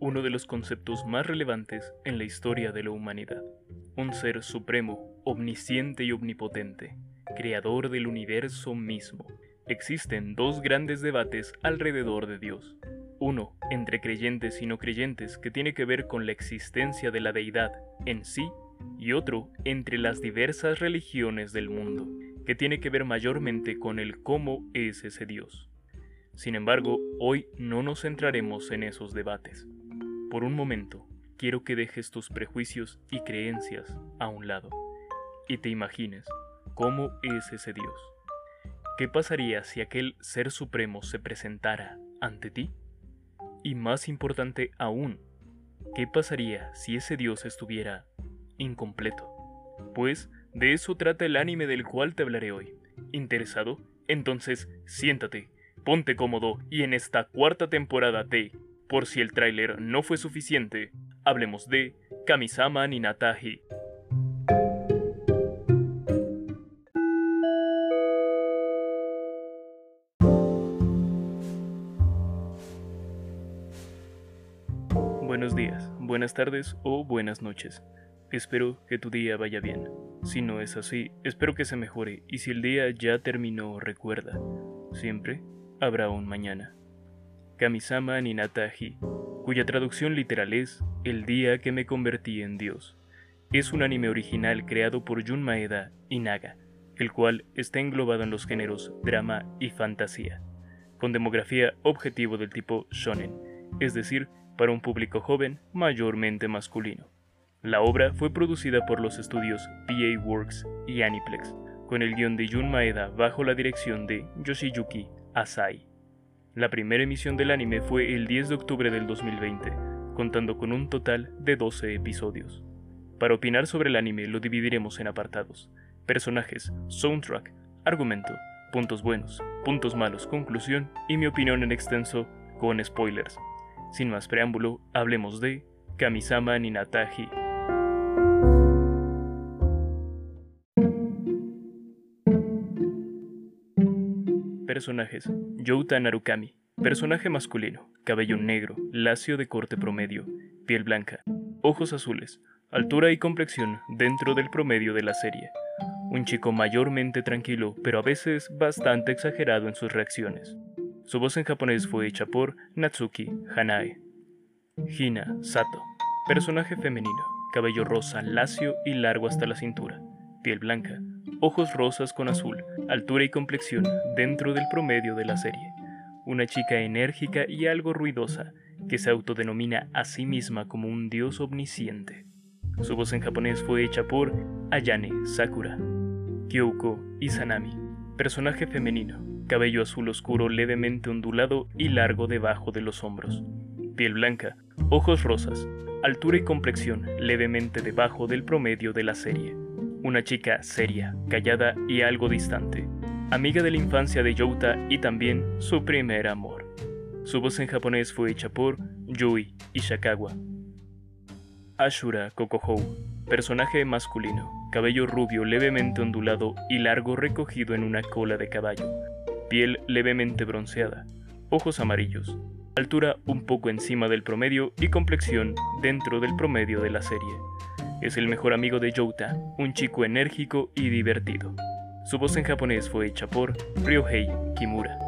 Uno de los conceptos más relevantes en la historia de la humanidad. Un ser supremo, omnisciente y omnipotente, creador del universo mismo. Existen dos grandes debates alrededor de Dios. Uno, entre creyentes y no creyentes, que tiene que ver con la existencia de la deidad en sí, y otro, entre las diversas religiones del mundo, que tiene que ver mayormente con el cómo es ese Dios. Sin embargo, hoy no nos centraremos en esos debates. Por un momento, quiero que dejes tus prejuicios y creencias a un lado y te imagines cómo es ese Dios. ¿Qué pasaría si aquel Ser Supremo se presentara ante ti? Y más importante aún, ¿qué pasaría si ese Dios estuviera incompleto? Pues de eso trata el anime del cual te hablaré hoy. ¿Interesado? Entonces siéntate Ponte cómodo y en esta cuarta temporada de, por si el tráiler no fue suficiente, hablemos de Kamisama Ninataji. Buenos días, buenas tardes o buenas noches. Espero que tu día vaya bien. Si no es así, espero que se mejore y si el día ya terminó, recuerda, siempre habrá un mañana. Kamisama Ninataji, cuya traducción literal es El día que me convertí en Dios. Es un anime original creado por Jun Maeda y Naga, el cual está englobado en los géneros drama y fantasía, con demografía objetivo del tipo shonen, es decir, para un público joven mayormente masculino. La obra fue producida por los estudios PA Works y Aniplex, con el guion de Jun Maeda bajo la dirección de Yoshiyuki Asai. La primera emisión del anime fue el 10 de octubre del 2020, contando con un total de 12 episodios. Para opinar sobre el anime lo dividiremos en apartados, personajes, soundtrack, argumento, puntos buenos, puntos malos, conclusión y mi opinión en extenso con spoilers. Sin más preámbulo, hablemos de Kamisama Ninataji. Personajes: Youta Narukami. Personaje masculino, cabello negro, lacio de corte promedio, piel blanca, ojos azules, altura y complexión dentro del promedio de la serie. Un chico mayormente tranquilo, pero a veces bastante exagerado en sus reacciones. Su voz en japonés fue hecha por Natsuki Hanae. Hina Sato. Personaje femenino, cabello rosa, lacio y largo hasta la cintura, piel blanca, ojos rosas con azul, altura y complexión dentro del promedio de la serie. Una chica enérgica y algo ruidosa, que se autodenomina a sí misma como un dios omnisciente. Su voz en japonés fue hecha por Ayane Sakura. Kyoko Izanami. Personaje femenino, cabello azul oscuro levemente ondulado y largo debajo de los hombros. Piel blanca, ojos rosas, altura y complexión levemente debajo del promedio de la serie una chica seria, callada y algo distante, amiga de la infancia de Youta y también su primer amor. Su voz en japonés fue hecha por Yui Ishikawa. Ashura Kokohou, personaje masculino, cabello rubio levemente ondulado y largo recogido en una cola de caballo, piel levemente bronceada, ojos amarillos, altura un poco encima del promedio y complexión dentro del promedio de la serie. Es el mejor amigo de Youta, un chico enérgico y divertido. Su voz en japonés fue hecha por Ryohei Kimura.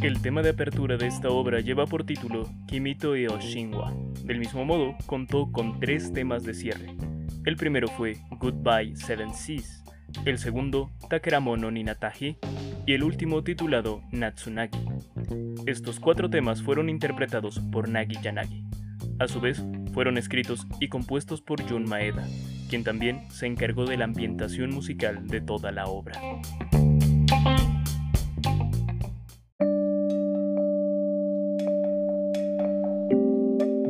El tema de apertura de esta obra lleva por título Kimito e Oshinwa. Del mismo modo, contó con tres temas de cierre. El primero fue Goodbye Seven Seas, el segundo Takeramono Ninataji y el último titulado Natsunagi. Estos cuatro temas fueron interpretados por Nagi Yanagi. A su vez, fueron escritos y compuestos por Jun Maeda, quien también se encargó de la ambientación musical de toda la obra.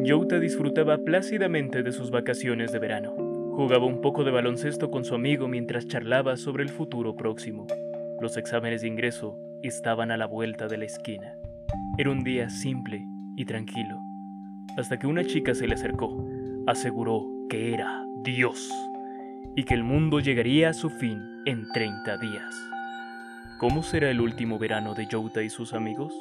Youta disfrutaba plácidamente de sus vacaciones de verano. Jugaba un poco de baloncesto con su amigo mientras charlaba sobre el futuro próximo. Los exámenes de ingreso estaban a la vuelta de la esquina. Era un día simple y tranquilo, hasta que una chica se le acercó, aseguró que era Dios y que el mundo llegaría a su fin en 30 días. ¿Cómo será el último verano de Youta y sus amigos?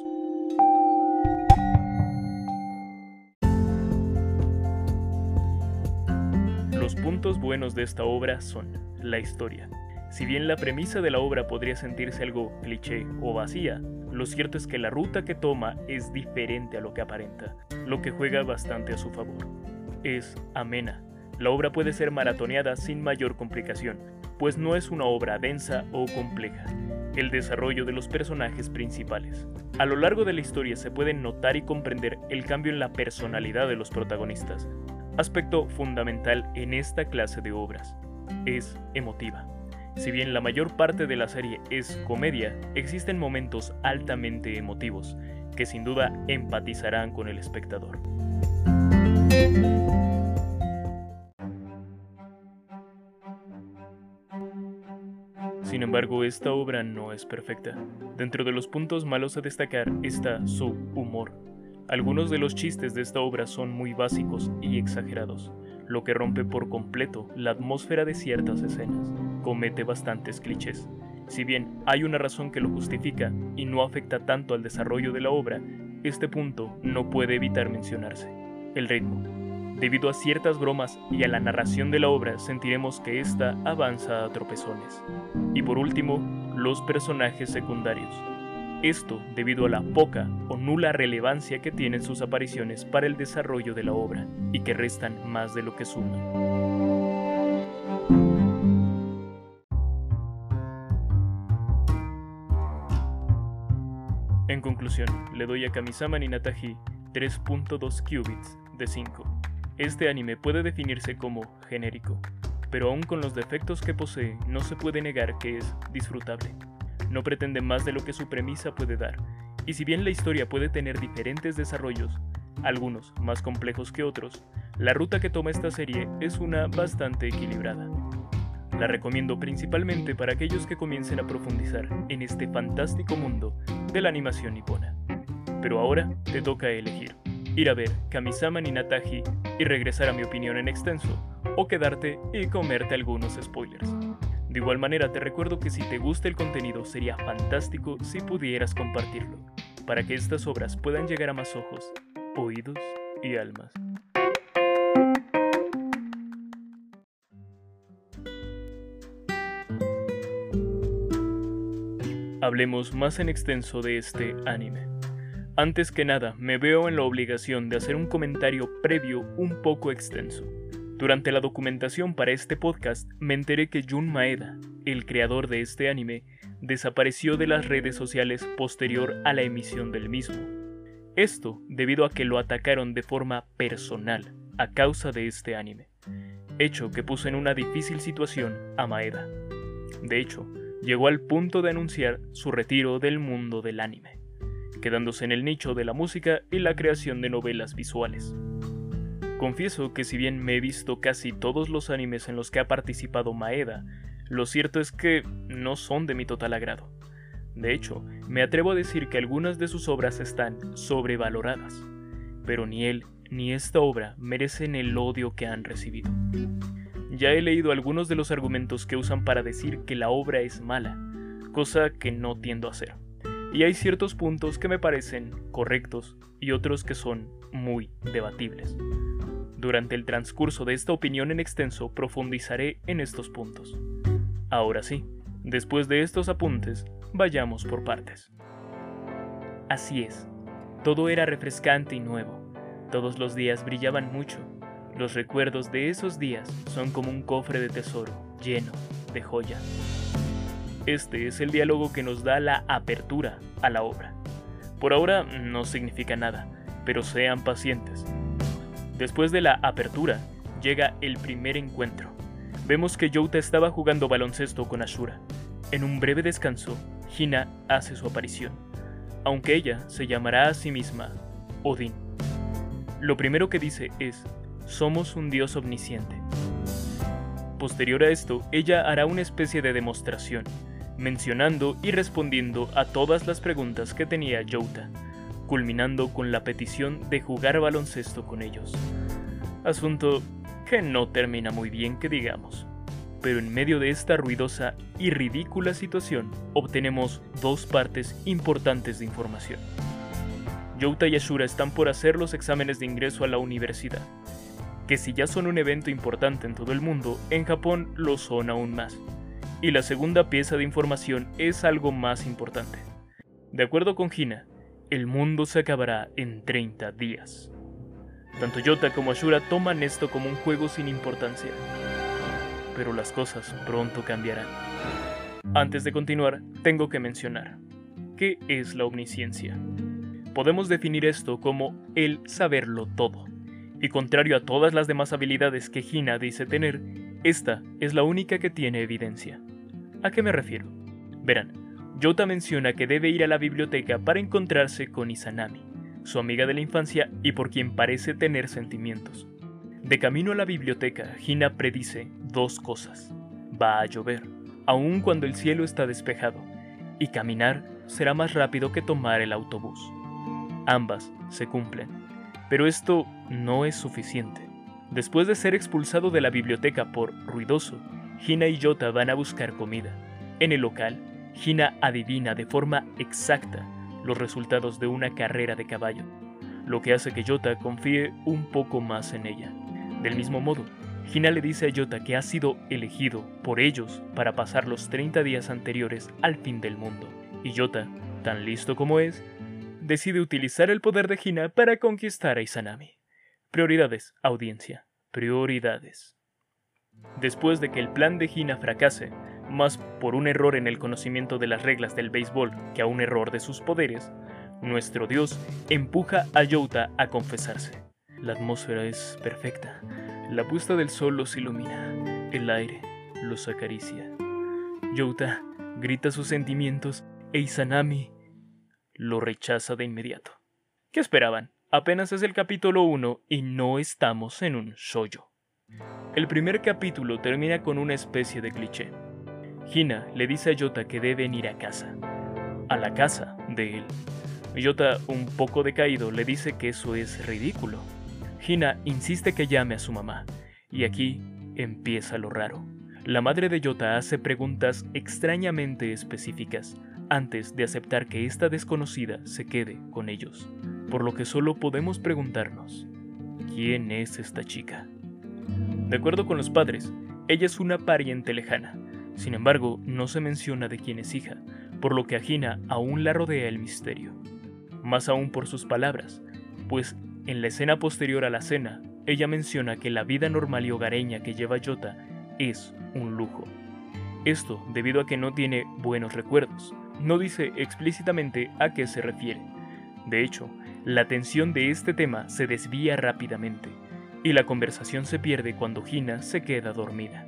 Puntos buenos de esta obra son la historia. Si bien la premisa de la obra podría sentirse algo cliché o vacía, lo cierto es que la ruta que toma es diferente a lo que aparenta, lo que juega bastante a su favor. Es amena. La obra puede ser maratoneada sin mayor complicación, pues no es una obra densa o compleja. El desarrollo de los personajes principales. A lo largo de la historia se puede notar y comprender el cambio en la personalidad de los protagonistas, aspecto fundamental en esta clase de obras. Es emotiva. Si bien la mayor parte de la serie es comedia, existen momentos altamente emotivos que sin duda empatizarán con el espectador. Sin embargo, esta obra no es perfecta. Dentro de los puntos malos a destacar está su humor. Algunos de los chistes de esta obra son muy básicos y exagerados, lo que rompe por completo la atmósfera de ciertas escenas. Comete bastantes clichés. Si bien hay una razón que lo justifica y no afecta tanto al desarrollo de la obra, este punto no puede evitar mencionarse. El ritmo. Debido a ciertas bromas y a la narración de la obra sentiremos que ésta avanza a tropezones. Y por último, los personajes secundarios. Esto debido a la poca o nula relevancia que tienen sus apariciones para el desarrollo de la obra y que restan más de lo que suman. En conclusión, le doy a Kamisama Ninataji 3.2 qubits de 5. Este anime puede definirse como genérico, pero aún con los defectos que posee no se puede negar que es disfrutable no pretende más de lo que su premisa puede dar, y si bien la historia puede tener diferentes desarrollos, algunos más complejos que otros, la ruta que toma esta serie es una bastante equilibrada. La recomiendo principalmente para aquellos que comiencen a profundizar en este fantástico mundo de la animación nipona. Pero ahora te toca elegir, ir a ver Kamisama Ninataji y regresar a mi opinión en extenso, o quedarte y comerte algunos spoilers. De igual manera te recuerdo que si te gusta el contenido sería fantástico si pudieras compartirlo, para que estas obras puedan llegar a más ojos, oídos y almas. Hablemos más en extenso de este anime. Antes que nada, me veo en la obligación de hacer un comentario previo un poco extenso. Durante la documentación para este podcast me enteré que Jun Maeda, el creador de este anime, desapareció de las redes sociales posterior a la emisión del mismo. Esto debido a que lo atacaron de forma personal a causa de este anime, hecho que puso en una difícil situación a Maeda. De hecho, llegó al punto de anunciar su retiro del mundo del anime, quedándose en el nicho de la música y la creación de novelas visuales. Confieso que si bien me he visto casi todos los animes en los que ha participado Maeda, lo cierto es que no son de mi total agrado. De hecho, me atrevo a decir que algunas de sus obras están sobrevaloradas, pero ni él ni esta obra merecen el odio que han recibido. Ya he leído algunos de los argumentos que usan para decir que la obra es mala, cosa que no tiendo a hacer. Y hay ciertos puntos que me parecen correctos y otros que son muy debatibles. Durante el transcurso de esta opinión en extenso profundizaré en estos puntos. Ahora sí, después de estos apuntes, vayamos por partes. Así es, todo era refrescante y nuevo. Todos los días brillaban mucho. Los recuerdos de esos días son como un cofre de tesoro lleno de joyas. Este es el diálogo que nos da la apertura a la obra. Por ahora no significa nada, pero sean pacientes. Después de la apertura, llega el primer encuentro. Vemos que Youta estaba jugando baloncesto con Ashura. En un breve descanso, Hina hace su aparición, aunque ella se llamará a sí misma Odin. Lo primero que dice es, somos un dios omnisciente. Posterior a esto, ella hará una especie de demostración, mencionando y respondiendo a todas las preguntas que tenía Youta culminando con la petición de jugar baloncesto con ellos. Asunto que no termina muy bien que digamos. pero en medio de esta ruidosa y ridícula situación obtenemos dos partes importantes de información. Yota y Ashura están por hacer los exámenes de ingreso a la universidad, que si ya son un evento importante en todo el mundo, en Japón lo son aún más. Y la segunda pieza de información es algo más importante. De acuerdo con Hina, el mundo se acabará en 30 días. Tanto Yota como Ashura toman esto como un juego sin importancia. Pero las cosas pronto cambiarán. Antes de continuar, tengo que mencionar, ¿qué es la omnisciencia? Podemos definir esto como el saberlo todo. Y contrario a todas las demás habilidades que Hina dice tener, esta es la única que tiene evidencia. ¿A qué me refiero? Verán, Yota menciona que debe ir a la biblioteca para encontrarse con Izanami, su amiga de la infancia y por quien parece tener sentimientos. De camino a la biblioteca, Hina predice dos cosas. Va a llover, aun cuando el cielo está despejado, y caminar será más rápido que tomar el autobús. Ambas se cumplen. Pero esto no es suficiente. Después de ser expulsado de la biblioteca por ruidoso, Hina y Yota van a buscar comida. En el local, Hina adivina de forma exacta los resultados de una carrera de caballo, lo que hace que Yota confíe un poco más en ella. Del mismo modo, Hina le dice a Yota que ha sido elegido por ellos para pasar los 30 días anteriores al fin del mundo, y Yota, tan listo como es, decide utilizar el poder de Hina para conquistar a Izanami. Prioridades, audiencia. Prioridades. Después de que el plan de Hina fracase, más por un error en el conocimiento de las reglas del béisbol que a un error de sus poderes, nuestro dios empuja a Youta a confesarse. La atmósfera es perfecta. La puesta del sol los ilumina. El aire los acaricia. Youta grita sus sentimientos e Izanami lo rechaza de inmediato. ¿Qué esperaban? Apenas es el capítulo 1 y no estamos en un shoyo. El primer capítulo termina con una especie de cliché. Hina le dice a Yota que deben ir a casa. A la casa de él. Yota, un poco decaído, le dice que eso es ridículo. Hina insiste que llame a su mamá. Y aquí empieza lo raro. La madre de Yota hace preguntas extrañamente específicas antes de aceptar que esta desconocida se quede con ellos, por lo que solo podemos preguntarnos, ¿quién es esta chica? De acuerdo con los padres, ella es una pariente lejana, sin embargo no se menciona de quién es hija, por lo que a Gina aún la rodea el misterio. Más aún por sus palabras, pues en la escena posterior a la cena, ella menciona que la vida normal y hogareña que lleva Yota es un lujo. Esto debido a que no tiene buenos recuerdos, no dice explícitamente a qué se refiere. De hecho, la atención de este tema se desvía rápidamente, y la conversación se pierde cuando Gina se queda dormida.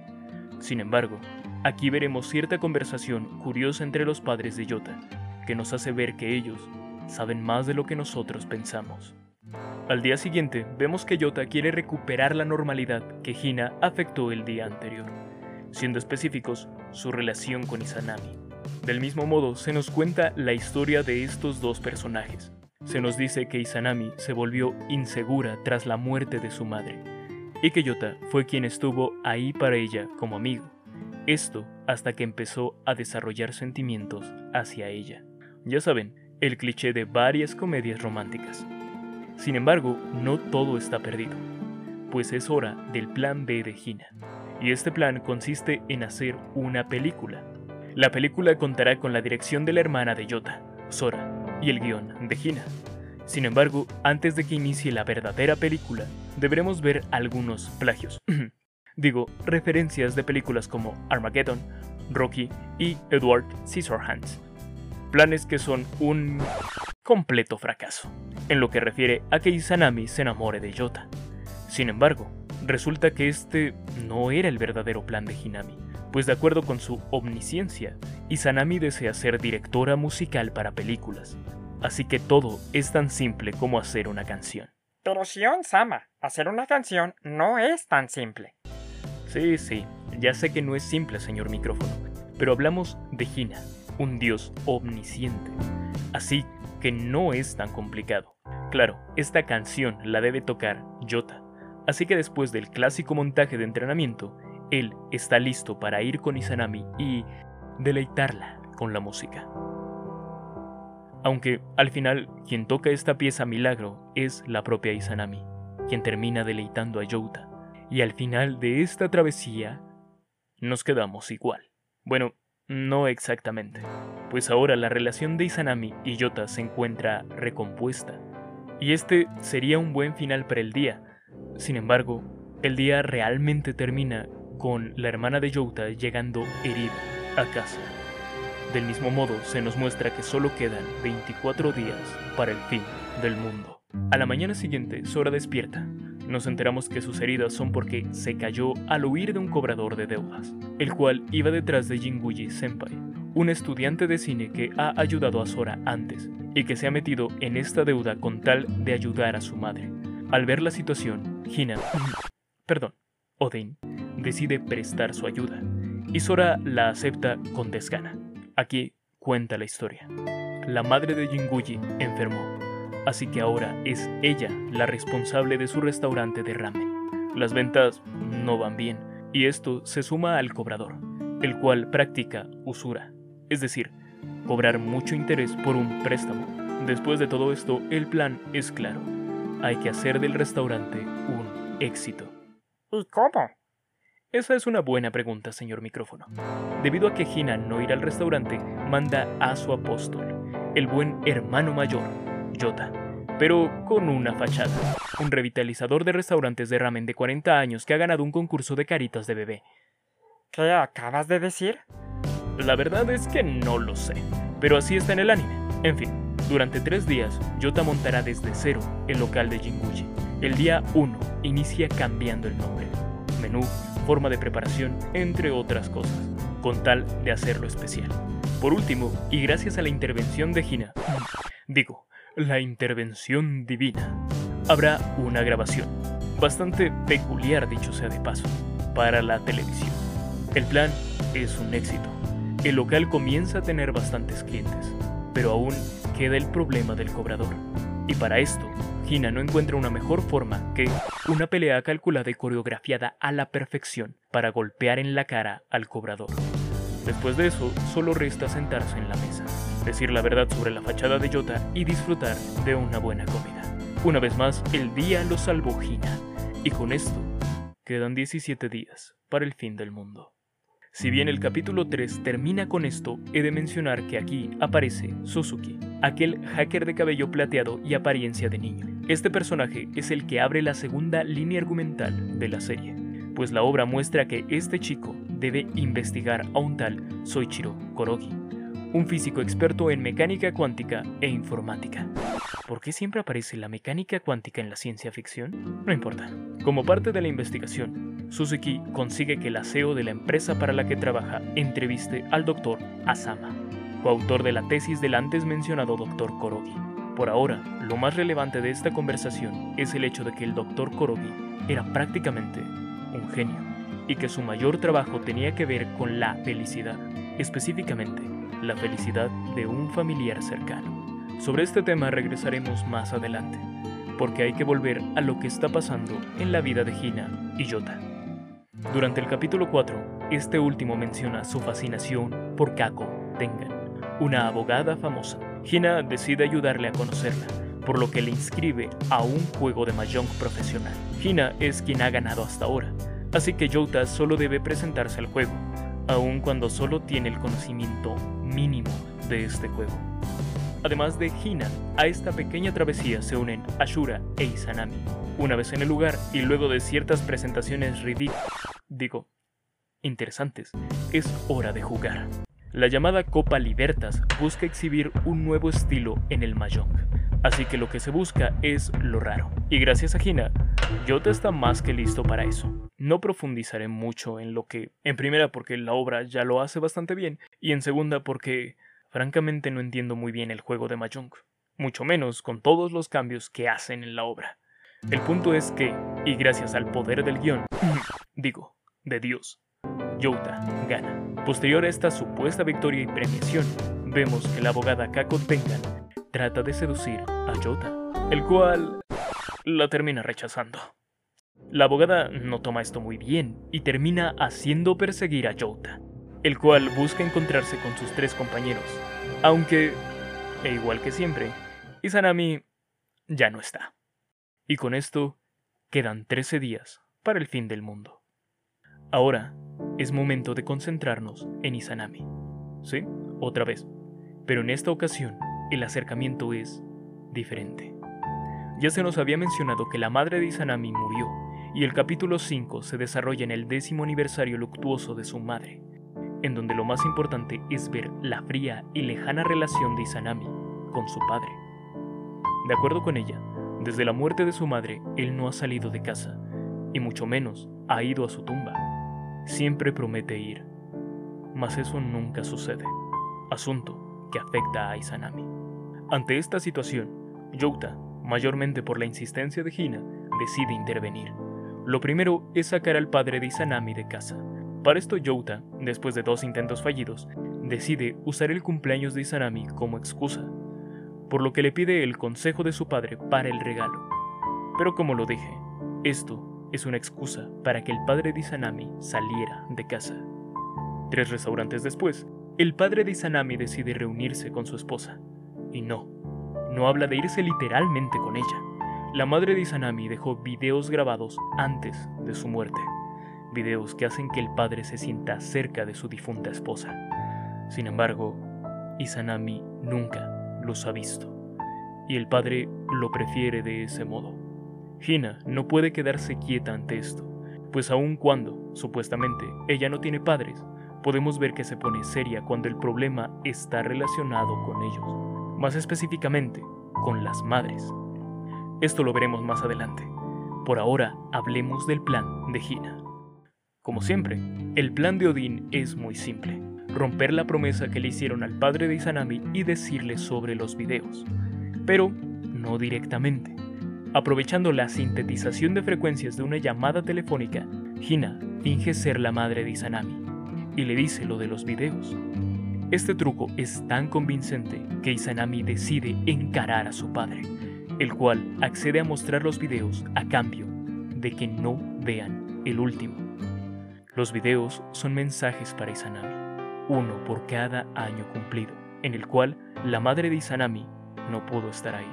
Sin embargo, aquí veremos cierta conversación curiosa entre los padres de Yota, que nos hace ver que ellos saben más de lo que nosotros pensamos. Al día siguiente, vemos que Yota quiere recuperar la normalidad que Gina afectó el día anterior, siendo específicos su relación con Izanami. Del mismo modo, se nos cuenta la historia de estos dos personajes. Se nos dice que Izanami se volvió insegura tras la muerte de su madre, y que Yota fue quien estuvo ahí para ella como amigo. Esto hasta que empezó a desarrollar sentimientos hacia ella. Ya saben, el cliché de varias comedias románticas. Sin embargo, no todo está perdido, pues es hora del plan B de Hina. Y este plan consiste en hacer una película la película contará con la dirección de la hermana de Yota, Sora, y el guion de Hina. Sin embargo, antes de que inicie la verdadera película, deberemos ver algunos plagios. Digo, referencias de películas como Armageddon, Rocky y Edward Scissorhands. Planes que son un completo fracaso, en lo que refiere a que Izanami se enamore de Yota. Sin embargo, resulta que este no era el verdadero plan de Hinami pues de acuerdo con su omnisciencia, Izanami desea ser directora musical para películas. Así que todo es tan simple como hacer una canción. Pero Shion Sama, hacer una canción no es tan simple. Sí, sí, ya sé que no es simple, señor micrófono, pero hablamos de Hina, un dios omnisciente. Así que no es tan complicado. Claro, esta canción la debe tocar Yota. Así que después del clásico montaje de entrenamiento, él está listo para ir con Izanami y deleitarla con la música. Aunque al final quien toca esta pieza milagro es la propia Izanami, quien termina deleitando a Youta. Y al final de esta travesía nos quedamos igual. Bueno, no exactamente, pues ahora la relación de Izanami y Yota se encuentra recompuesta. Y este sería un buen final para el día. Sin embargo, el día realmente termina con la hermana de Yota llegando herida a casa. Del mismo modo, se nos muestra que solo quedan 24 días para el fin del mundo. A la mañana siguiente, Sora despierta. Nos enteramos que sus heridas son porque se cayó al huir de un cobrador de deudas, el cual iba detrás de Jinguji Senpai, un estudiante de cine que ha ayudado a Sora antes y que se ha metido en esta deuda con tal de ayudar a su madre. Al ver la situación, Hina, perdón, Odin, decide prestar su ayuda y Sora la acepta con desgana. Aquí cuenta la historia. La madre de Jinguji enfermó, así que ahora es ella la responsable de su restaurante de ramen. Las ventas no van bien, y esto se suma al cobrador, el cual practica usura, es decir, cobrar mucho interés por un préstamo. Después de todo esto, el plan es claro. Hay que hacer del restaurante un éxito. ¿Y cómo? Esa es una buena pregunta, señor micrófono. Debido a que Hina no irá al restaurante, manda a su apóstol, el buen hermano mayor, Yota, pero con una fachada. Un revitalizador de restaurantes de ramen de 40 años que ha ganado un concurso de caritas de bebé. ¿Qué acabas de decir? La verdad es que no lo sé, pero así está en el anime. En fin, durante tres días, Yota montará desde cero el local de Jinguji. El día 1 inicia cambiando el nombre. Menú, forma de preparación, entre otras cosas, con tal de hacerlo especial. Por último, y gracias a la intervención de Hina, digo, la intervención divina, habrá una grabación, bastante peculiar dicho sea de paso, para la televisión. El plan es un éxito. El local comienza a tener bastantes clientes, pero aún queda el problema del cobrador. Y para esto, Hina no encuentra una mejor forma que una pelea calculada y coreografiada a la perfección para golpear en la cara al cobrador. Después de eso, solo resta sentarse en la mesa, decir la verdad sobre la fachada de Yota y disfrutar de una buena comida. Una vez más, el día lo salvó Hina, y con esto quedan 17 días para el fin del mundo. Si bien el capítulo 3 termina con esto, he de mencionar que aquí aparece Suzuki, aquel hacker de cabello plateado y apariencia de niño. Este personaje es el que abre la segunda línea argumental de la serie, pues la obra muestra que este chico debe investigar a un tal Soichiro Korogi, un físico experto en mecánica cuántica e informática. ¿Por qué siempre aparece la mecánica cuántica en la ciencia ficción? No importa. Como parte de la investigación, Suzuki consigue que el CEO de la empresa para la que trabaja entreviste al doctor Asama, coautor de la tesis del antes mencionado doctor Korogi. Por ahora, lo más relevante de esta conversación es el hecho de que el doctor Korogi era prácticamente un genio y que su mayor trabajo tenía que ver con la felicidad, específicamente la felicidad de un familiar cercano. Sobre este tema regresaremos más adelante, porque hay que volver a lo que está pasando en la vida de Hina y Yota. Durante el capítulo 4, este último menciona su fascinación por Kako Tengan, una abogada famosa. Hina decide ayudarle a conocerla, por lo que le inscribe a un juego de mahjong profesional. Hina es quien ha ganado hasta ahora, así que Yota solo debe presentarse al juego, aun cuando solo tiene el conocimiento mínimo de este juego. Además de Hina, a esta pequeña travesía se unen Ashura e Izanami. Una vez en el lugar y luego de ciertas presentaciones ridículas, digo, interesantes, es hora de jugar. La llamada Copa Libertas busca exhibir un nuevo estilo en el Mahjong, así que lo que se busca es lo raro. Y gracias a Hina, Yota está más que listo para eso. No profundizaré mucho en lo que, en primera porque la obra ya lo hace bastante bien, y en segunda porque, francamente, no entiendo muy bien el juego de Mahjong, mucho menos con todos los cambios que hacen en la obra. El punto es que, y gracias al poder del guion, digo, de Dios, Yota gana. Posterior a esta supuesta victoria y premiación, vemos que la abogada Kako Tengan trata de seducir a Yota, el cual la termina rechazando. La abogada no toma esto muy bien y termina haciendo perseguir a Jouta, el cual busca encontrarse con sus tres compañeros, aunque, e igual que siempre, Izanami ya no está. Y con esto quedan 13 días para el fin del mundo. Ahora es momento de concentrarnos en Izanami. ¿Sí? Otra vez. Pero en esta ocasión el acercamiento es diferente. Ya se nos había mencionado que la madre de Izanami murió y el capítulo 5 se desarrolla en el décimo aniversario luctuoso de su madre, en donde lo más importante es ver la fría y lejana relación de Izanami con su padre. De acuerdo con ella, desde la muerte de su madre, él no ha salido de casa, y mucho menos ha ido a su tumba. Siempre promete ir, mas eso nunca sucede, asunto que afecta a Izanami. Ante esta situación, Youta, mayormente por la insistencia de Hina, decide intervenir. Lo primero es sacar al padre de Izanami de casa. Para esto Youta, después de dos intentos fallidos, decide usar el cumpleaños de Izanami como excusa, por lo que le pide el consejo de su padre para el regalo. Pero como lo dije, esto es una excusa para que el padre de Izanami saliera de casa. Tres restaurantes después, el padre de Izanami decide reunirse con su esposa. Y no, no habla de irse literalmente con ella la madre de Izanami dejó videos grabados antes de su muerte, videos que hacen que el padre se sienta cerca de su difunta esposa. Sin embargo, Izanami nunca los ha visto, y el padre lo prefiere de ese modo. Hina no puede quedarse quieta ante esto, pues aun cuando, supuestamente, ella no tiene padres, podemos ver que se pone seria cuando el problema está relacionado con ellos, más específicamente con las madres esto lo veremos más adelante. Por ahora, hablemos del plan de Hina. Como siempre, el plan de Odín es muy simple. Romper la promesa que le hicieron al padre de Izanami y decirle sobre los videos. Pero no directamente. Aprovechando la sintetización de frecuencias de una llamada telefónica, Hina finge ser la madre de Izanami y le dice lo de los videos. Este truco es tan convincente que Izanami decide encarar a su padre el cual accede a mostrar los videos a cambio de que no vean el último. Los videos son mensajes para Izanami, uno por cada año cumplido, en el cual la madre de Izanami no pudo estar ahí.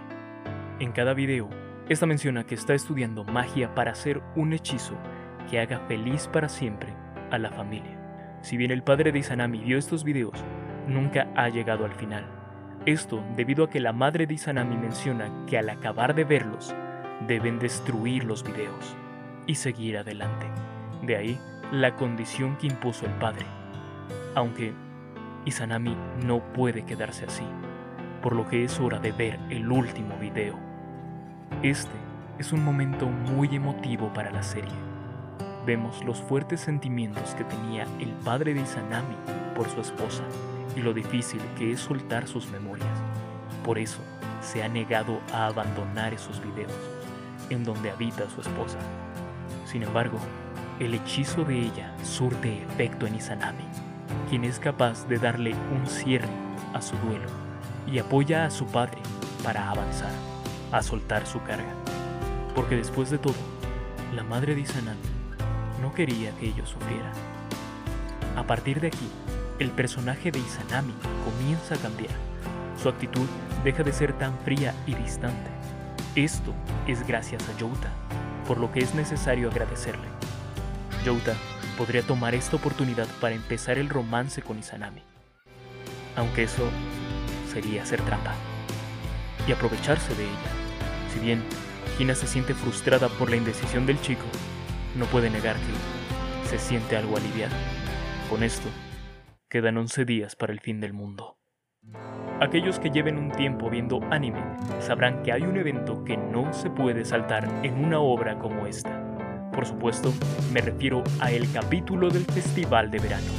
En cada video, esta menciona que está estudiando magia para hacer un hechizo que haga feliz para siempre a la familia. Si bien el padre de Izanami vio estos videos, nunca ha llegado al final esto debido a que la madre de Izanami menciona que al acabar de verlos, deben destruir los videos y seguir adelante. De ahí la condición que impuso el padre. Aunque Izanami no puede quedarse así, por lo que es hora de ver el último video. Este es un momento muy emotivo para la serie. Vemos los fuertes sentimientos que tenía el padre de Izanami por su esposa y lo difícil que es soltar sus memorias. Por eso se ha negado a abandonar esos videos, en donde habita su esposa. Sin embargo, el hechizo de ella surte efecto en Izanami, quien es capaz de darle un cierre a su duelo y apoya a su padre para avanzar, a soltar su carga. Porque después de todo, la madre de Izanami no quería que ellos sufrieran. A partir de aquí, el personaje de Izanami comienza a cambiar. Su actitud deja de ser tan fría y distante. Esto es gracias a Youta, por lo que es necesario agradecerle. Youta podría tomar esta oportunidad para empezar el romance con Izanami, aunque eso sería hacer trampa, y aprovecharse de ella. Si bien Hina se siente frustrada por la indecisión del chico, no puede negar que se siente algo aliviada. Con esto, Quedan 11 días para el fin del mundo. Aquellos que lleven un tiempo viendo anime sabrán que hay un evento que no se puede saltar en una obra como esta. Por supuesto, me refiero a el capítulo del Festival de Verano.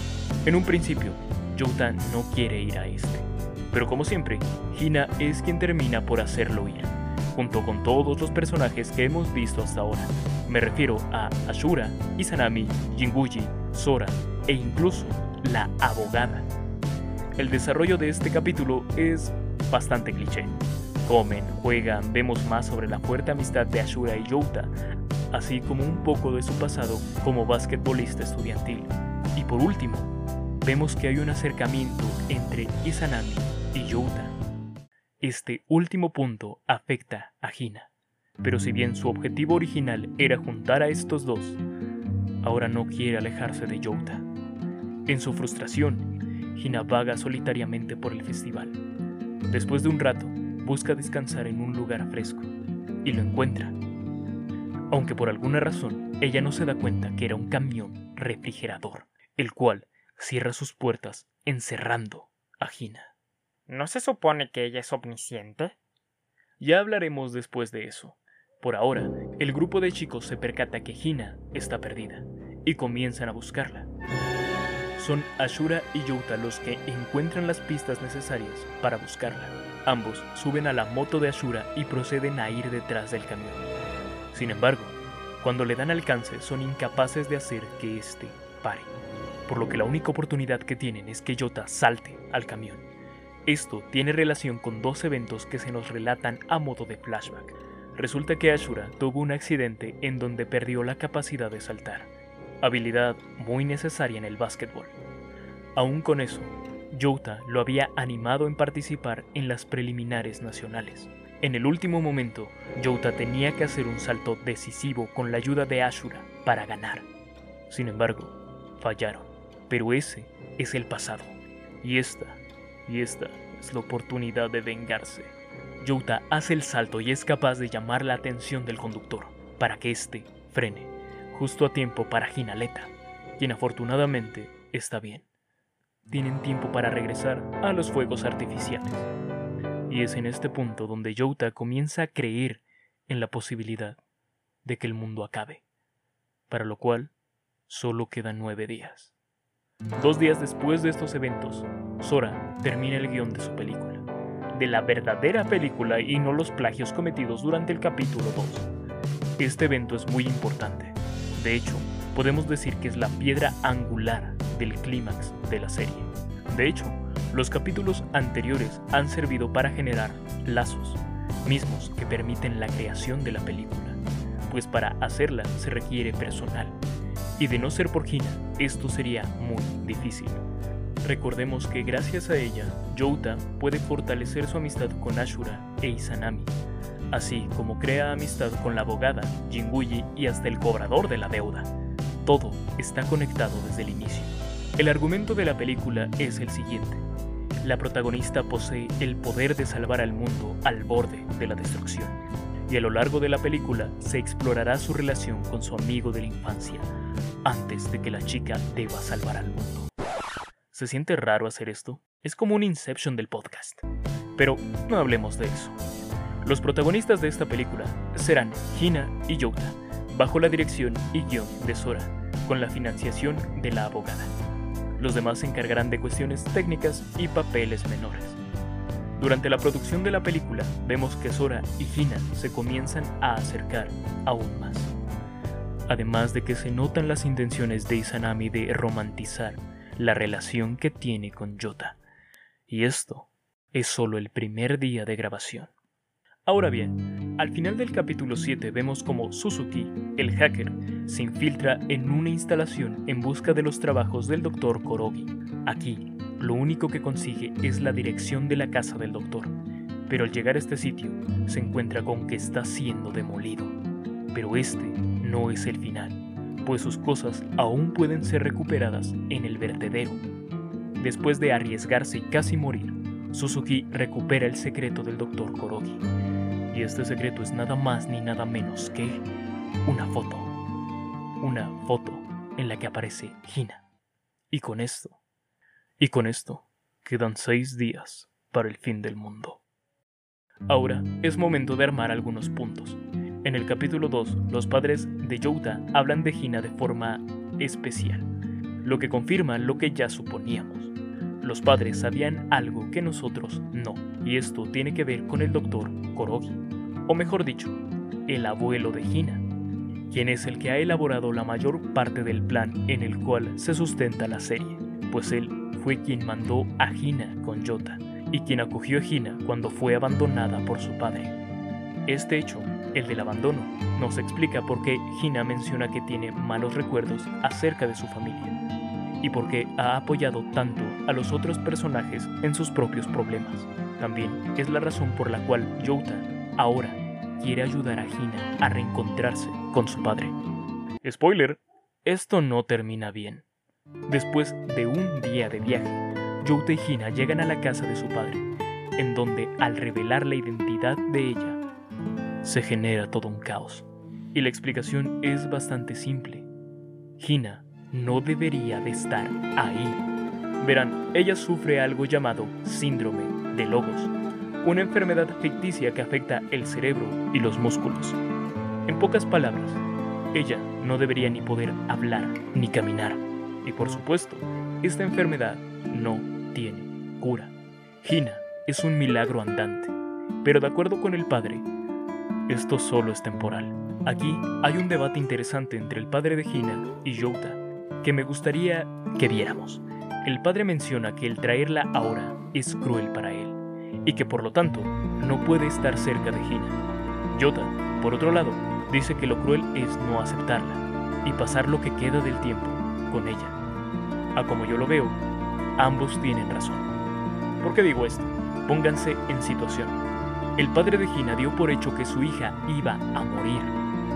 En un principio, Joutan no quiere ir a este, pero como siempre, Hina es quien termina por hacerlo ir, junto con todos los personajes que hemos visto hasta ahora. Me refiero a Ashura, Izanami, Jinguji, Sora e incluso la abogada. El desarrollo de este capítulo es bastante cliché. Comen, juegan, vemos más sobre la fuerte amistad de Ashura y Youta, así como un poco de su pasado como basquetbolista estudiantil. Y por último, vemos que hay un acercamiento entre Izanami y Youta. Este último punto afecta a Hina, pero si bien su objetivo original era juntar a estos dos, ahora no quiere alejarse de Youta. En su frustración, Hina vaga solitariamente por el festival. Después de un rato, busca descansar en un lugar fresco y lo encuentra. Aunque por alguna razón ella no se da cuenta que era un camión refrigerador, el cual cierra sus puertas encerrando a Gina. ¿No se supone que ella es omnisciente? Ya hablaremos después de eso. Por ahora, el grupo de chicos se percata que Gina está perdida y comienzan a buscarla. Son Ashura y Yuta los que encuentran las pistas necesarias para buscarla. Ambos suben a la moto de Ashura y proceden a ir detrás del camión. Sin embargo, cuando le dan alcance son incapaces de hacer que éste pare, por lo que la única oportunidad que tienen es que Yota salte al camión. Esto tiene relación con dos eventos que se nos relatan a modo de flashback. Resulta que Ashura tuvo un accidente en donde perdió la capacidad de saltar habilidad muy necesaria en el básquetbol. Aún con eso, Yota lo había animado en participar en las preliminares nacionales. En el último momento, Yota tenía que hacer un salto decisivo con la ayuda de Ashura para ganar. Sin embargo, fallaron. Pero ese es el pasado. Y esta, y esta es la oportunidad de vengarse. Yota hace el salto y es capaz de llamar la atención del conductor para que éste frene justo a tiempo para Ginaleta, quien afortunadamente está bien. Tienen tiempo para regresar a los fuegos artificiales. Y es en este punto donde Youta comienza a creer en la posibilidad de que el mundo acabe, para lo cual solo quedan nueve días. Dos días después de estos eventos, Sora termina el guion de su película, de la verdadera película y no los plagios cometidos durante el capítulo 2. Este evento es muy importante, de hecho, podemos decir que es la piedra angular del clímax de la serie. De hecho, los capítulos anteriores han servido para generar lazos, mismos que permiten la creación de la película, pues para hacerla se requiere personal, y de no ser por Hina, esto sería muy difícil. Recordemos que gracias a ella, Youta puede fortalecer su amistad con Ashura e Izanami, así como crea amistad con la abogada, Jinguji y hasta el cobrador de la deuda. Todo está conectado desde el inicio. El argumento de la película es el siguiente. La protagonista posee el poder de salvar al mundo al borde de la destrucción, y a lo largo de la película se explorará su relación con su amigo de la infancia, antes de que la chica deba salvar al mundo. ¿Se siente raro hacer esto? Es como un Inception del podcast. Pero no hablemos de eso. Los protagonistas de esta película serán Hina y Yota, bajo la dirección y guion de Sora, con la financiación de la abogada. Los demás se encargarán de cuestiones técnicas y papeles menores. Durante la producción de la película, vemos que Sora y Hina se comienzan a acercar aún más. Además de que se notan las intenciones de Izanami de romantizar la relación que tiene con Yota. Y esto es solo el primer día de grabación. Ahora bien, al final del capítulo 7 vemos como Suzuki, el hacker, se infiltra en una instalación en busca de los trabajos del Dr. Korogi. Aquí, lo único que consigue es la dirección de la casa del doctor, pero al llegar a este sitio se encuentra con que está siendo demolido. Pero este no es el final, pues sus cosas aún pueden ser recuperadas en el vertedero. Después de arriesgarse y casi morir, Suzuki recupera el secreto del Dr. Korogi este secreto es nada más ni nada menos que una foto. Una foto en la que aparece Hina. Y con esto, y con esto, quedan seis días para el fin del mundo. Ahora es momento de armar algunos puntos. En el capítulo 2, los padres de Youta hablan de Hina de forma especial, lo que confirma lo que ya suponíamos. Los padres sabían algo que nosotros no, y esto tiene que ver con el doctor Korogi, o mejor dicho, el abuelo de Hina, quien es el que ha elaborado la mayor parte del plan en el cual se sustenta la serie, pues él fue quien mandó a Hina con Yota y quien acogió a Hina cuando fue abandonada por su padre. Este hecho el del abandono. Nos explica por qué Hina menciona que tiene malos recuerdos acerca de su familia y por qué ha apoyado tanto a los otros personajes en sus propios problemas. También es la razón por la cual Youta ahora quiere ayudar a Hina a reencontrarse con su padre. Spoiler, esto no termina bien. Después de un día de viaje, Youta y Hina llegan a la casa de su padre, en donde al revelar la identidad de ella, se genera todo un caos. Y la explicación es bastante simple. Hina no debería de estar ahí. Verán, ella sufre algo llamado síndrome de Logos, una enfermedad ficticia que afecta el cerebro y los músculos. En pocas palabras, ella no debería ni poder hablar ni caminar. Y por supuesto, esta enfermedad no tiene cura. Hina es un milagro andante, pero de acuerdo con el padre, esto solo es temporal. Aquí hay un debate interesante entre el padre de Hina y Youta que me gustaría que viéramos. El padre menciona que el traerla ahora es cruel para él y que por lo tanto no puede estar cerca de Hina. Yota, por otro lado, dice que lo cruel es no aceptarla y pasar lo que queda del tiempo con ella. A como yo lo veo, ambos tienen razón. ¿Por qué digo esto? Pónganse en situación. El padre de Hina dio por hecho que su hija iba a morir,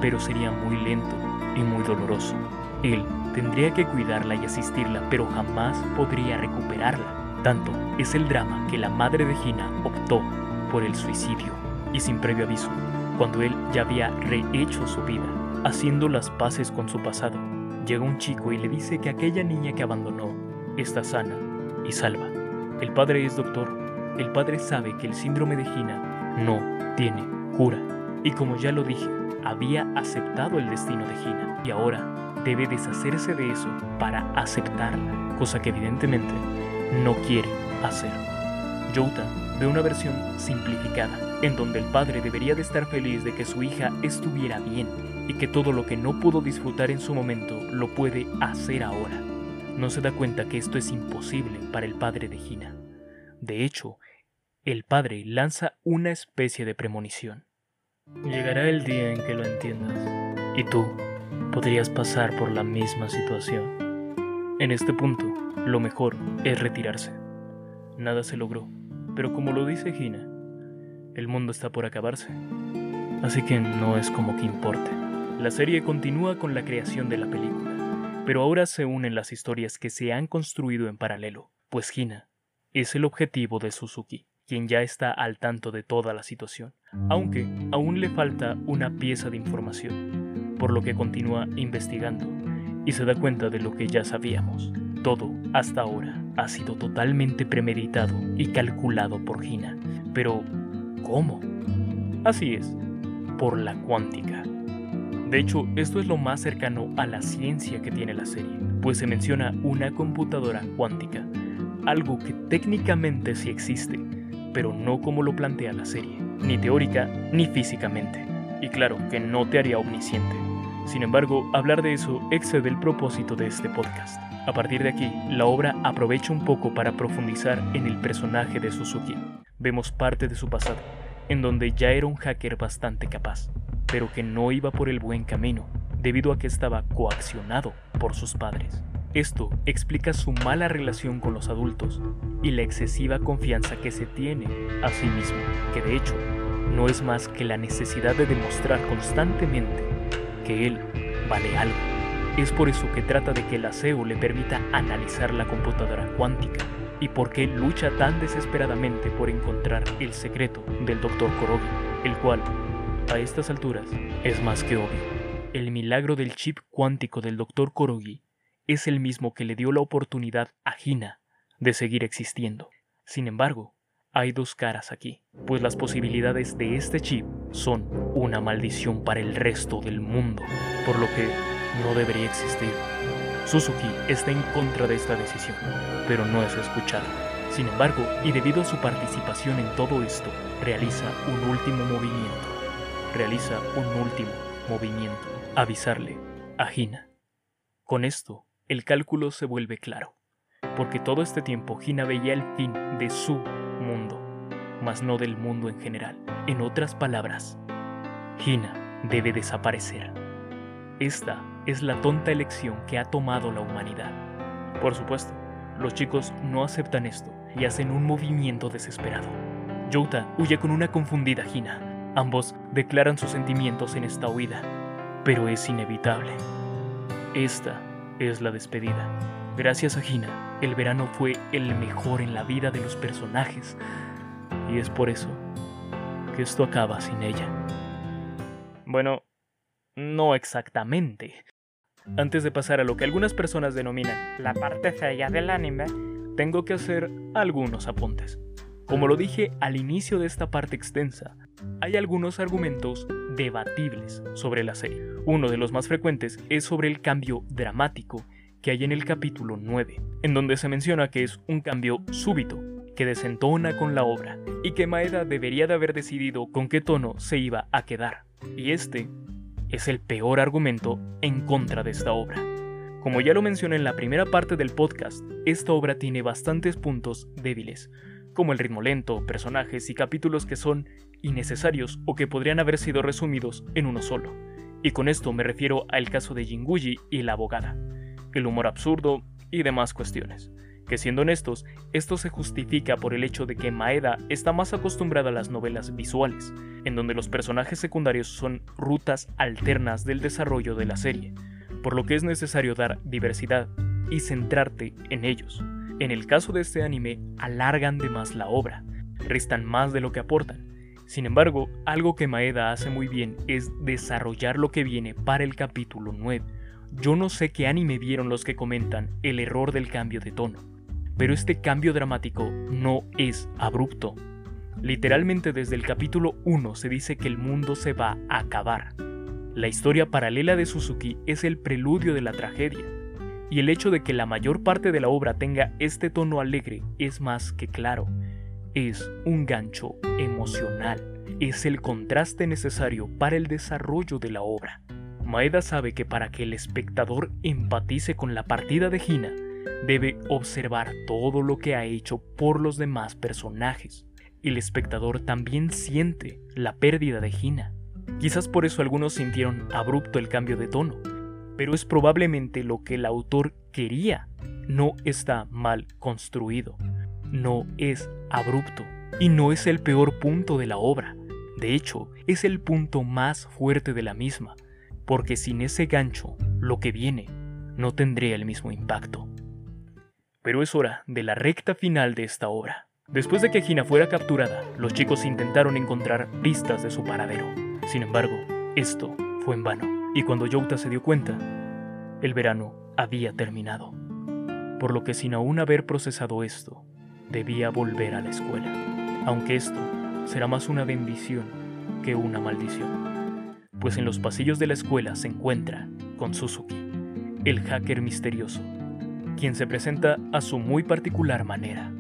pero sería muy lento y muy doloroso. Él tendría que cuidarla y asistirla, pero jamás podría recuperarla. Tanto es el drama que la madre de Gina optó por el suicidio y sin previo aviso, cuando él ya había rehecho su vida, haciendo las paces con su pasado. Llega un chico y le dice que aquella niña que abandonó está sana y salva. El padre es doctor. El padre sabe que el síndrome de Gina no tiene cura. Y como ya lo dije, había aceptado el destino de Gina y ahora debe deshacerse de eso para aceptarla, cosa que evidentemente no quiere hacer. Youta ve una versión simplificada, en donde el padre debería de estar feliz de que su hija estuviera bien y que todo lo que no pudo disfrutar en su momento lo puede hacer ahora. No se da cuenta que esto es imposible para el padre de Gina. De hecho, el padre lanza una especie de premonición. Llegará el día en que lo entiendas. Y tú, podrías pasar por la misma situación. En este punto, lo mejor es retirarse. Nada se logró, pero como lo dice Gina, el mundo está por acabarse. Así que no es como que importe. La serie continúa con la creación de la película, pero ahora se unen las historias que se han construido en paralelo, pues Gina es el objetivo de Suzuki, quien ya está al tanto de toda la situación, aunque aún le falta una pieza de información por lo que continúa investigando y se da cuenta de lo que ya sabíamos. Todo, hasta ahora, ha sido totalmente premeditado y calculado por Gina. Pero, ¿cómo? Así es, por la cuántica. De hecho, esto es lo más cercano a la ciencia que tiene la serie, pues se menciona una computadora cuántica, algo que técnicamente sí existe, pero no como lo plantea la serie, ni teórica ni físicamente. Y claro que no te haría omnisciente. Sin embargo, hablar de eso excede el propósito de este podcast. A partir de aquí, la obra aprovecha un poco para profundizar en el personaje de Suzuki. Vemos parte de su pasado, en donde ya era un hacker bastante capaz, pero que no iba por el buen camino, debido a que estaba coaccionado por sus padres. Esto explica su mala relación con los adultos y la excesiva confianza que se tiene a sí mismo, que de hecho no es más que la necesidad de demostrar constantemente que él vale algo. Es por eso que trata de que el aseo le permita analizar la computadora cuántica y por qué lucha tan desesperadamente por encontrar el secreto del Dr. Korogi, el cual, a estas alturas, es más que obvio. El milagro del chip cuántico del Dr. Korogi es el mismo que le dio la oportunidad a Hina de seguir existiendo. Sin embargo, hay dos caras aquí, pues las posibilidades de este chip son una maldición para el resto del mundo, por lo que no debería existir. Suzuki está en contra de esta decisión, pero no es escuchado. Sin embargo, y debido a su participación en todo esto, realiza un último movimiento. Realiza un último movimiento. Avisarle a Hina. Con esto, el cálculo se vuelve claro, porque todo este tiempo Hina veía el fin de su mundo, mas no del mundo en general. En otras palabras, Hina debe desaparecer. Esta es la tonta elección que ha tomado la humanidad. Por supuesto, los chicos no aceptan esto y hacen un movimiento desesperado. Youta huye con una confundida Hina. Ambos declaran sus sentimientos en esta huida, pero es inevitable. Esta es la despedida. Gracias a Hina, el verano fue el mejor en la vida de los personajes, y es por eso que esto acaba sin ella. Bueno, no exactamente. Antes de pasar a lo que algunas personas denominan la parte fea del anime, tengo que hacer algunos apuntes. Como lo dije al inicio de esta parte extensa, hay algunos argumentos debatibles sobre la serie. Uno de los más frecuentes es sobre el cambio dramático que hay en el capítulo 9, en donde se menciona que es un cambio súbito, que desentona con la obra, y que Maeda debería de haber decidido con qué tono se iba a quedar. Y este es el peor argumento en contra de esta obra. Como ya lo mencioné en la primera parte del podcast, esta obra tiene bastantes puntos débiles, como el ritmo lento, personajes y capítulos que son innecesarios o que podrían haber sido resumidos en uno solo. Y con esto me refiero al caso de Jinguji y la abogada, el humor absurdo y demás cuestiones. Que siendo honestos, esto se justifica por el hecho de que Maeda está más acostumbrada a las novelas visuales, en donde los personajes secundarios son rutas alternas del desarrollo de la serie, por lo que es necesario dar diversidad y centrarte en ellos. En el caso de este anime, alargan de más la obra, restan más de lo que aportan. Sin embargo, algo que Maeda hace muy bien es desarrollar lo que viene para el capítulo 9. Yo no sé qué anime vieron los que comentan el error del cambio de tono, pero este cambio dramático no es abrupto, Literalmente desde el capítulo 1 se dice que el mundo se va a acabar. La historia paralela de Suzuki es el preludio de la tragedia, y el hecho de que la mayor parte de la obra tenga este tono alegre es más que claro. Es un gancho emocional, es el contraste necesario para el desarrollo de la obra. Maeda sabe que para que el espectador empatice con la partida de Hina, debe observar todo lo que ha hecho por los demás personajes el espectador también siente la pérdida de Gina. Quizás por eso algunos sintieron abrupto el cambio de tono, pero es probablemente lo que el autor quería. No está mal construido, no es abrupto y no es el peor punto de la obra. De hecho, es el punto más fuerte de la misma, porque sin ese gancho, lo que viene no tendría el mismo impacto. Pero es hora de la recta final de esta obra. Después de que Gina fuera capturada, los chicos intentaron encontrar pistas de su paradero. Sin embargo, esto fue en vano, y cuando Youta se dio cuenta, el verano había terminado. Por lo que sin aún haber procesado esto, debía volver a la escuela, aunque esto será más una bendición que una maldición, pues en los pasillos de la escuela se encuentra con Suzuki, el hacker misterioso, quien se presenta a su muy particular manera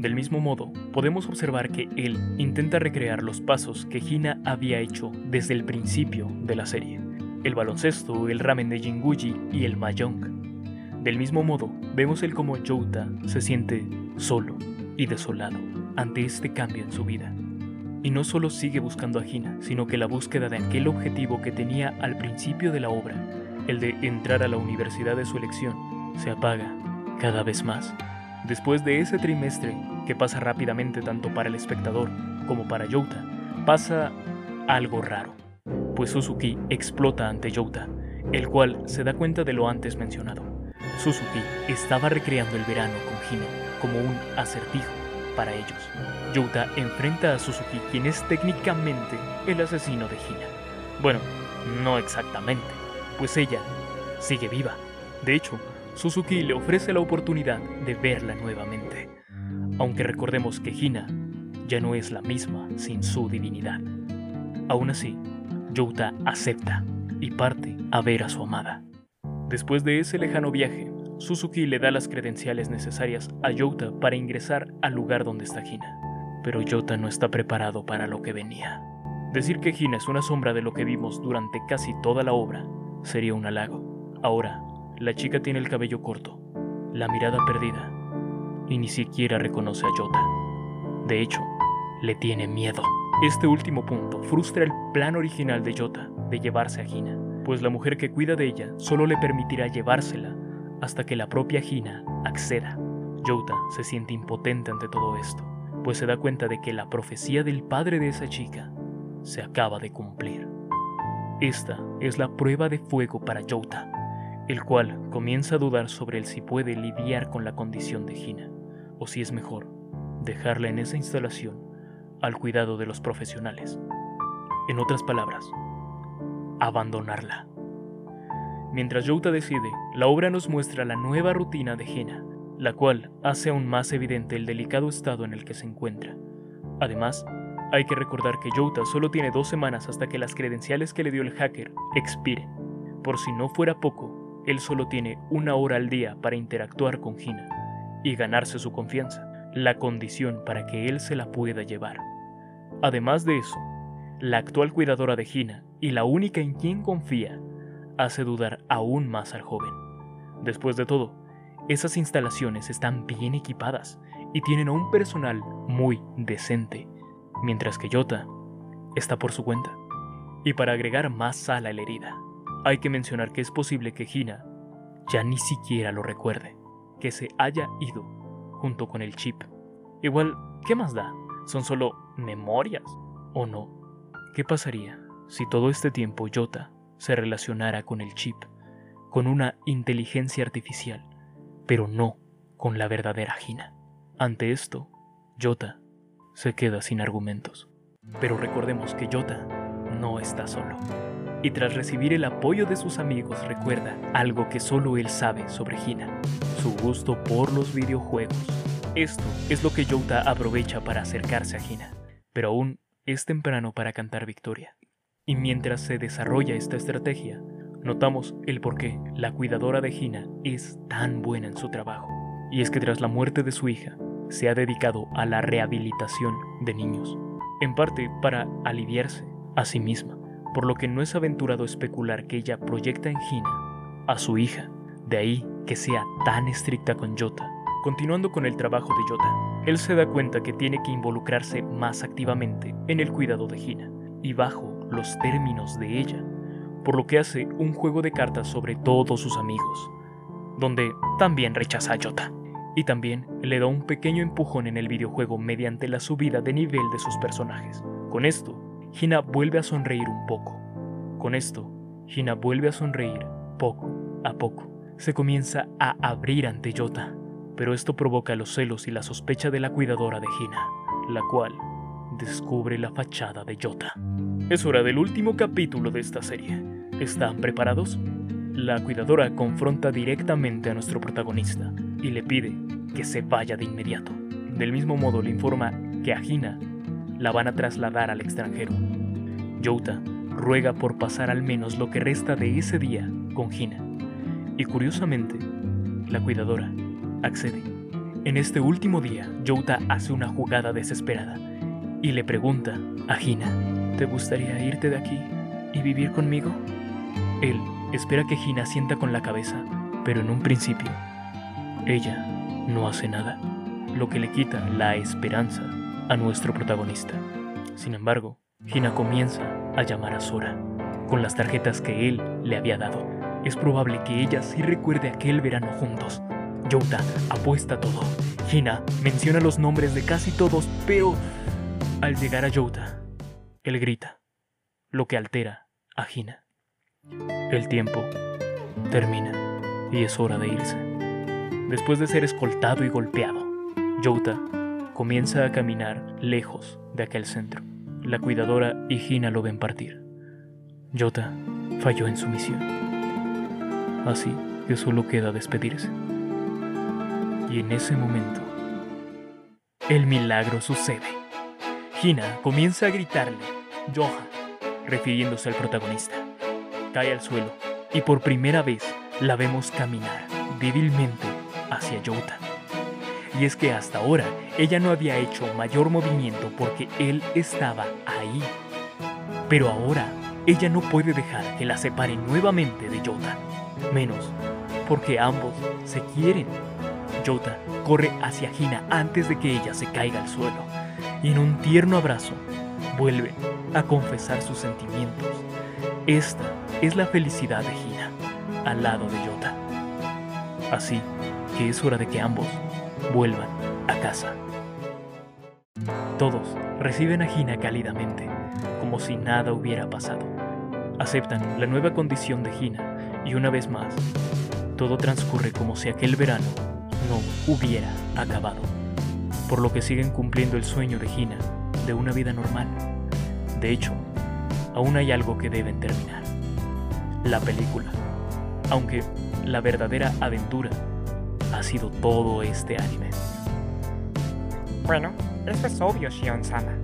del mismo modo, podemos observar que él intenta recrear los pasos que Hina había hecho desde el principio de la serie, el baloncesto, el ramen de Jinguji y el mahjong. Del mismo modo, vemos el como Jouta se siente solo y desolado ante este cambio en su vida. Y no solo sigue buscando a Hina, sino que la búsqueda de aquel objetivo que tenía al principio de la obra, el de entrar a la universidad de su elección, se apaga cada vez más. Después de ese trimestre, que pasa rápidamente tanto para el espectador como para Youta, pasa algo raro, pues Suzuki explota ante Youta, el cual se da cuenta de lo antes mencionado. Suzuki estaba recreando el verano con Hina como un acertijo para ellos. Youta enfrenta a Suzuki, quien es técnicamente el asesino de Hina. Bueno, no exactamente, pues ella sigue viva. De hecho, Suzuki le ofrece la oportunidad de verla nuevamente, aunque recordemos que Hina ya no es la misma sin su divinidad. Aún así, Youta acepta y parte a ver a su amada. Después de ese lejano viaje, Suzuki le da las credenciales necesarias a Youta para ingresar al lugar donde está Hina. Pero Youta no está preparado para lo que venía. Decir que Hina es una sombra de lo que vimos durante casi toda la obra sería un halago. Ahora, la chica tiene el cabello corto, la mirada perdida, y ni siquiera reconoce a Jota. De hecho, le tiene miedo. Este último punto frustra el plan original de Yota de llevarse a Hina, pues la mujer que cuida de ella solo le permitirá llevársela hasta que la propia Hina acceda. Yota se siente impotente ante todo esto, pues se da cuenta de que la profecía del padre de esa chica se acaba de cumplir. Esta es la prueba de fuego para Yota, el cual comienza a dudar sobre el si puede lidiar con la condición de Hina, o si es mejor dejarla en esa instalación al cuidado de los profesionales. En otras palabras, abandonarla. Mientras Youta decide, la obra nos muestra la nueva rutina de Hina, la cual hace aún más evidente el delicado estado en el que se encuentra. Además, hay que recordar que Youta solo tiene dos semanas hasta que las credenciales que le dio el hacker expiren. Por si no fuera poco, él solo tiene una hora al día para interactuar con Hina y ganarse su confianza, la condición para que él se la pueda llevar. Además de eso, la actual cuidadora de Gina y la única en quien confía hace dudar aún más al joven. Después de todo, esas instalaciones están bien equipadas y tienen a un personal muy decente, mientras que Yota está por su cuenta. Y para agregar más sal a la herida, hay que mencionar que es posible que Gina ya ni siquiera lo recuerde, que se haya ido junto con el chip. Igual, ¿qué más da? Son solo memorias, ¿o no? ¿Qué pasaría si todo este tiempo Yota se relacionara con el chip, con una inteligencia artificial, pero no con la verdadera Gina? Ante esto, Yota se queda sin argumentos. Pero recordemos que Yota no está solo. Y tras recibir el apoyo de sus amigos recuerda algo que solo él sabe sobre Gina, su gusto por los videojuegos. Esto es lo que Youta aprovecha para acercarse a Hina, pero aún es temprano para cantar victoria. Y mientras se desarrolla esta estrategia, notamos el por qué la cuidadora de Hina es tan buena en su trabajo. Y es que tras la muerte de su hija, se ha dedicado a la rehabilitación de niños, en parte para aliviarse a sí misma, por lo que no es aventurado especular que ella proyecta en Hina a su hija, de ahí que sea tan estricta con Yota Continuando con el trabajo de Yota, él se da cuenta que tiene que involucrarse más activamente en el cuidado de Hina y bajo los términos de ella, por lo que hace un juego de cartas sobre todos sus amigos, donde también rechaza a Yota y también le da un pequeño empujón en el videojuego mediante la subida de nivel de sus personajes. Con esto, Hina vuelve a sonreír un poco. Con esto, Hina vuelve a sonreír poco a poco. Se comienza a abrir ante Yota pero esto provoca los celos y la sospecha de la cuidadora de Hina, la cual descubre la fachada de Yota. Es hora del último capítulo de esta serie. ¿Están preparados? La cuidadora confronta directamente a nuestro protagonista y le pide que se vaya de inmediato. Del mismo modo le informa que a Hina la van a trasladar al extranjero. Yota ruega por pasar al menos lo que resta de ese día con Hina. Y curiosamente, la cuidadora accede. En este último día, Youta hace una jugada desesperada y le pregunta a Hina, ¿te gustaría irte de aquí y vivir conmigo? Él espera que Hina sienta con la cabeza, pero en un principio, ella no hace nada, lo que le quita la esperanza a nuestro protagonista. Sin embargo, Hina comienza a llamar a Sora con las tarjetas que él le había dado. Es probable que ella sí recuerde aquel verano juntos, Youta apuesta todo. Hina menciona los nombres de casi todos, pero al llegar a Youta, él grita, lo que altera a Hina. El tiempo termina y es hora de irse. Después de ser escoltado y golpeado, Youta comienza a caminar lejos de aquel centro. La cuidadora y Hina lo ven partir. Yota falló en su misión. Así que solo queda despedirse. Y en ese momento, el milagro sucede. Hina comienza a gritarle, Johan, refiriéndose al protagonista. Cae al suelo y por primera vez la vemos caminar débilmente hacia Yota. Y es que hasta ahora ella no había hecho mayor movimiento porque él estaba ahí. Pero ahora ella no puede dejar que la separe nuevamente de Yota. Menos porque ambos se quieren Yota corre hacia Hina antes de que ella se caiga al suelo y en un tierno abrazo vuelven a confesar sus sentimientos. Esta es la felicidad de Hina, al lado de Yota. Así que es hora de que ambos vuelvan a casa. Todos reciben a Hina cálidamente, como si nada hubiera pasado. Aceptan la nueva condición de Hina y una vez más, todo transcurre como si aquel verano no hubiera acabado, por lo que siguen cumpliendo el sueño de Hina de una vida normal. De hecho, aún hay algo que deben terminar. La película. Aunque la verdadera aventura ha sido todo este anime. Bueno, eso es obvio, Shion-sama.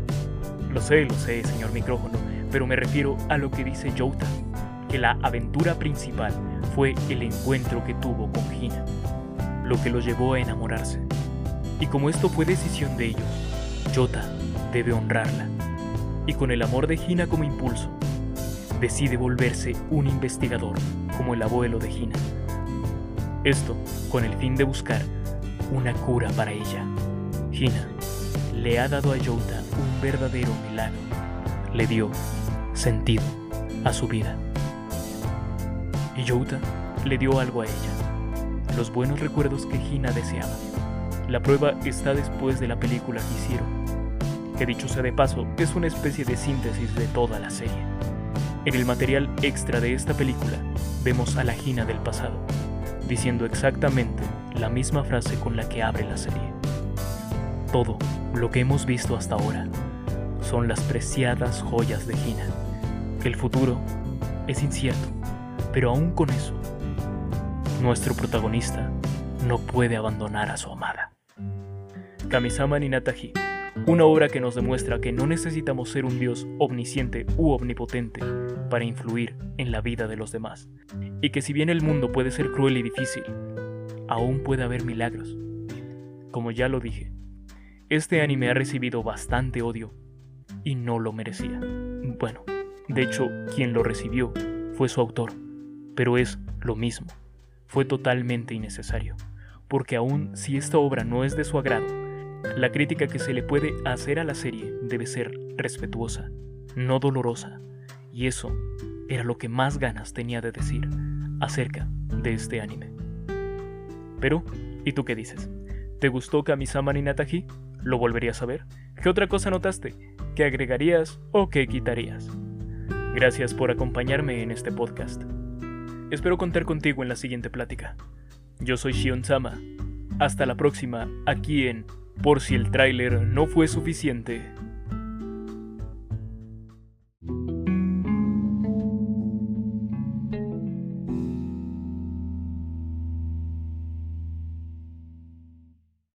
Lo sé, lo sé, señor micrófono, pero me refiero a lo que dice Jouta, que la aventura principal fue el encuentro que tuvo con Hina, lo que lo llevó a enamorarse. Y como esto fue decisión de ellos, Jota debe honrarla. Y con el amor de Hina como impulso, decide volverse un investigador como el abuelo de Hina. Esto con el fin de buscar una cura para ella. Hina le ha dado a Jota un verdadero milagro. Le dio sentido a su vida. Y Jota le dio algo a ella, los buenos recuerdos que Hina deseaba. La prueba está después de la película que hicieron, que dicho sea de paso, es una especie de síntesis de toda la serie. En el material extra de esta película, vemos a la Gina del pasado, diciendo exactamente la misma frase con la que abre la serie. Todo lo que hemos visto hasta ahora son las preciadas joyas de Gina. El futuro es incierto, pero aún con eso, nuestro protagonista no puede abandonar a su amada. Kamisama Ninataji una obra que nos demuestra que no necesitamos ser un Dios omnisciente u omnipotente para influir en la vida de los demás, y que si bien el mundo puede ser cruel y difícil, aún puede haber milagros. Como ya lo dije, este anime ha recibido bastante odio y no lo merecía. Bueno, de hecho, quien lo recibió fue su autor, pero es lo mismo, fue totalmente innecesario, porque aún si esta obra no es de su agrado, la crítica que se le puede hacer a la serie debe ser respetuosa, no dolorosa, y eso era lo que más ganas tenía de decir acerca de este anime. Pero, ¿y tú qué dices? ¿Te gustó Kamisama Ninataji? ¿Lo volverías a ver? ¿Qué otra cosa notaste? ¿Qué agregarías o qué quitarías? Gracias por acompañarme en este podcast. Espero contar contigo en la siguiente plática. Yo soy Shion Sama. Hasta la próxima, aquí en por si el tráiler no fue suficiente,